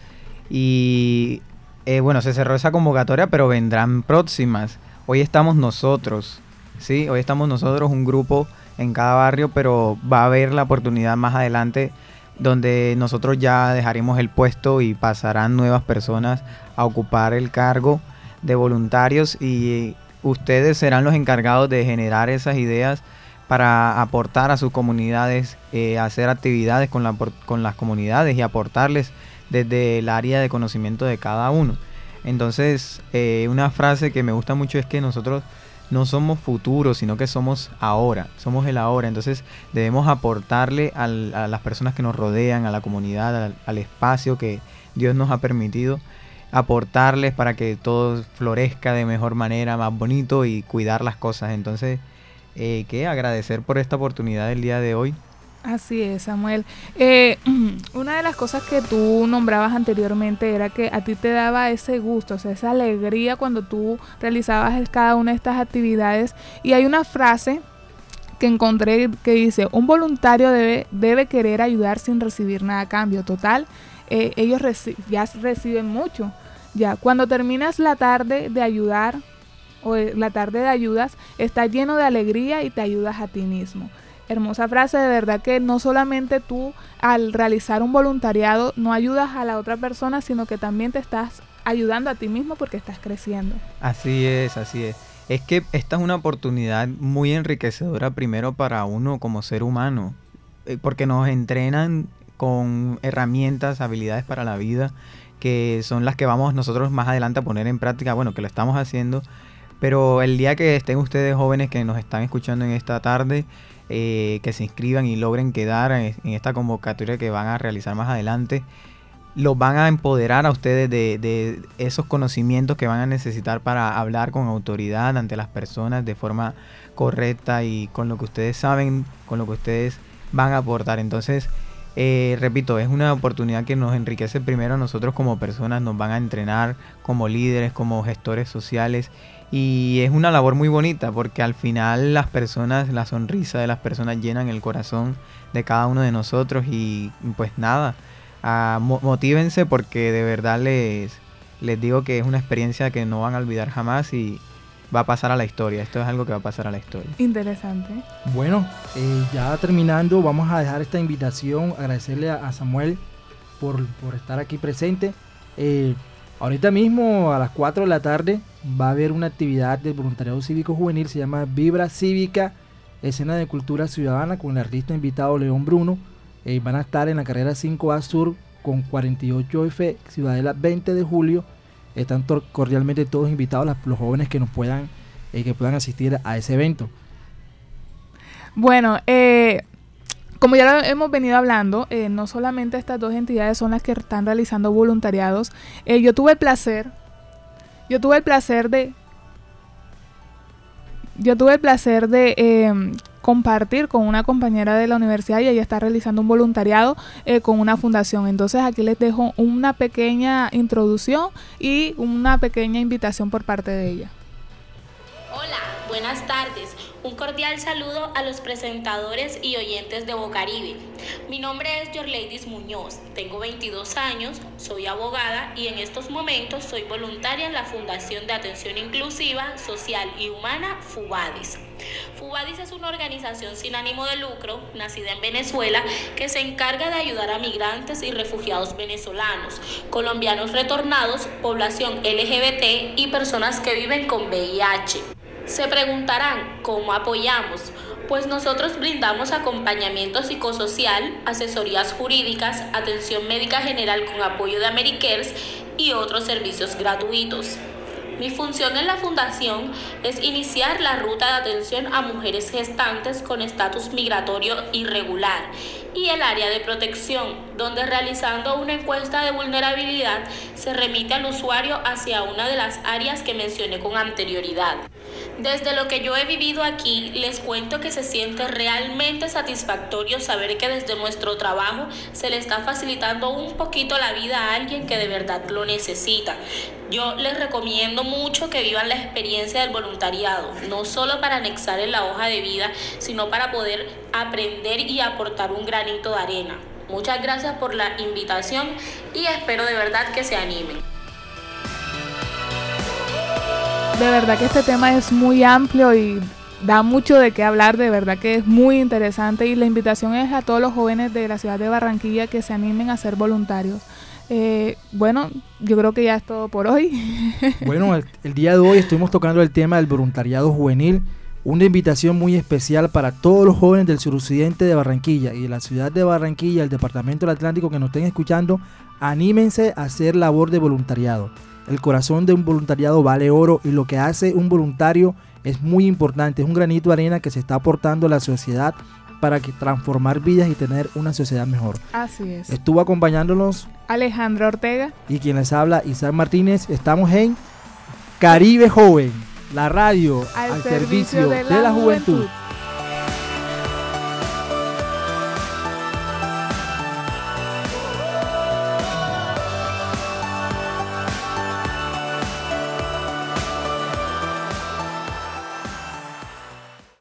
y eh, bueno, se cerró esa convocatoria, pero vendrán próximas. Hoy estamos nosotros, ¿sí? Hoy estamos nosotros, un grupo en cada barrio, pero va a haber la oportunidad más adelante donde nosotros ya dejaremos el puesto y pasarán nuevas personas a ocupar el cargo de voluntarios y ustedes serán los encargados de generar esas ideas para aportar a sus comunidades, eh, hacer actividades con, la, con las comunidades y aportarles desde el área de conocimiento de cada uno. Entonces, eh, una frase que me gusta mucho es que nosotros no somos futuros, sino que somos ahora, somos el ahora. Entonces debemos aportarle a las personas que nos rodean, a la comunidad, al, espacio que Dios nos ha permitido, aportarles para que todo florezca de mejor manera, más bonito y cuidar las cosas. Entonces, eh, que agradecer por esta oportunidad del día de hoy Así es, Samuel. Eh, *clears throat* una de las cosas que tú nombrabas anteriormente era que a ti te daba ese gusto, o sea, esa alegría cuando tú realizabas cada una de estas actividades. Y hay una frase que encontré que dice, un voluntario debe, debe querer ayudar sin recibir nada a cambio. Total, eh, ellos ya reciben mucho. Ya, cuando terminas la tarde de ayudar o la tarde de ayudas, está lleno de alegría y te ayudas a ti mismo. Hermosa frase, de verdad que no solamente tú al realizar un voluntariado no ayudas a la otra persona, sino que también te estás ayudando a ti mismo porque estás creciendo. Así es, así es. Es que esta es una oportunidad muy enriquecedora primero para uno como ser humano, eh, porque nos entrenan con herramientas, habilidades para la vida, que son las que vamos nosotros más adelante a poner en práctica, bueno, que lo estamos haciendo, pero el día que estén ustedes jóvenes que nos están escuchando en esta tarde, eh, que se inscriban y logren quedar en, esta convocatoria que van a realizar más adelante, los van a empoderar a ustedes de, esos conocimientos que van a necesitar para hablar con autoridad ante las personas de forma correcta y con lo que ustedes saben, con lo que ustedes van a aportar. Entonces, eh, repito, es una oportunidad que nos enriquece primero a nosotros como personas, nos van a entrenar como líderes, como gestores sociales y es una labor muy bonita porque al final las personas, la sonrisa de las personas llenan el corazón de cada uno de nosotros y pues nada, uh, motívense porque de verdad les, les digo que es una experiencia que no van a olvidar jamás y va a pasar a la historia. Esto es algo que va a pasar a la historia. Interesante. Bueno, eh, ya terminando, vamos a dejar esta invitación, agradecerle a, Samuel por, por, estar aquí presente. Eh, ahorita mismo a las 4 de la tarde va a haber una actividad del voluntariado cívico juvenil, se llama Vibra Cívica, escena de cultura ciudadana con el artista invitado León Bruno. Eh, van a estar en la carrera 5A Sur con 48F Ciudadela 20 de julio. Están cordialmente todos invitados los jóvenes que nos puedan eh, que puedan asistir a ese evento. Bueno, eh, como ya hemos venido hablando, no solamente estas dos entidades son las que están realizando voluntariados. yo tuve el placer yo tuve el placer de. Yo tuve el placer de em, compartir con una compañera de la universidad y ella está realizando un voluntariado eh, con una fundación. Entonces aquí les dejo una pequeña introducción y una pequeña invitación por parte de ella. Hola, buenas tardes. Un cordial saludo a los presentadores y oyentes de Bocaribe. Mi nombre es Yorleidis Muñoz, tengo 22 años, soy abogada y en estos momentos soy voluntaria en la Fundación de Atención Inclusiva, Social y Humana, FUBADIS. FUBADIS es una organización sin ánimo de lucro, nacida en Venezuela, que se encarga de ayudar a migrantes y refugiados venezolanos, colombianos retornados, población LGBT y personas que viven con VIH. Se preguntarán cómo apoyamos. Pues nosotros brindamos acompañamiento psicosocial, asesorías jurídicas, atención médica general con apoyo de Americares y otros servicios gratuitos. Mi función en la fundación es iniciar la ruta de atención a mujeres gestantes con estatus migratorio irregular y el área de protección, donde realizando una encuesta de vulnerabilidad se remite al usuario hacia una de las áreas que mencioné con anterioridad. Desde lo que yo he vivido aquí, les cuento que se siente realmente satisfactorio saber que desde nuestro trabajo se le está facilitando un poquito la vida a alguien que de verdad lo necesita. Yo les recomiendo mucho que vivan la experiencia del voluntariado, no solo para anexar en la hoja de vida, sino para poder aprender y aportar un granito de arena. Muchas gracias por la invitación y espero de verdad que se animen. De verdad que este tema es muy amplio y da mucho de qué hablar, de verdad que es muy interesante y la invitación es a todos los jóvenes de la ciudad de Barranquilla que se animen a ser voluntarios. Eh, bueno, yo creo que ya es todo por hoy. *laughs* Bueno, el, día de hoy estuvimos tocando el tema del voluntariado juvenil, una invitación muy especial para todos los jóvenes del suroccidente de Barranquilla y de la ciudad de Barranquilla, el departamento del Atlántico que nos estén escuchando, anímense a hacer labor de voluntariado. El corazón de un voluntariado vale oro y lo que hace un voluntario es muy importante. Es un granito de arena que se está aportando a la sociedad para que transformar vidas y tener una sociedad mejor. Así es. Estuvo acompañándonos Alejandra Ortega y quien les habla Isaac Martínez. Estamos en Caribe Joven, la radio al, servicio, de la, juventud.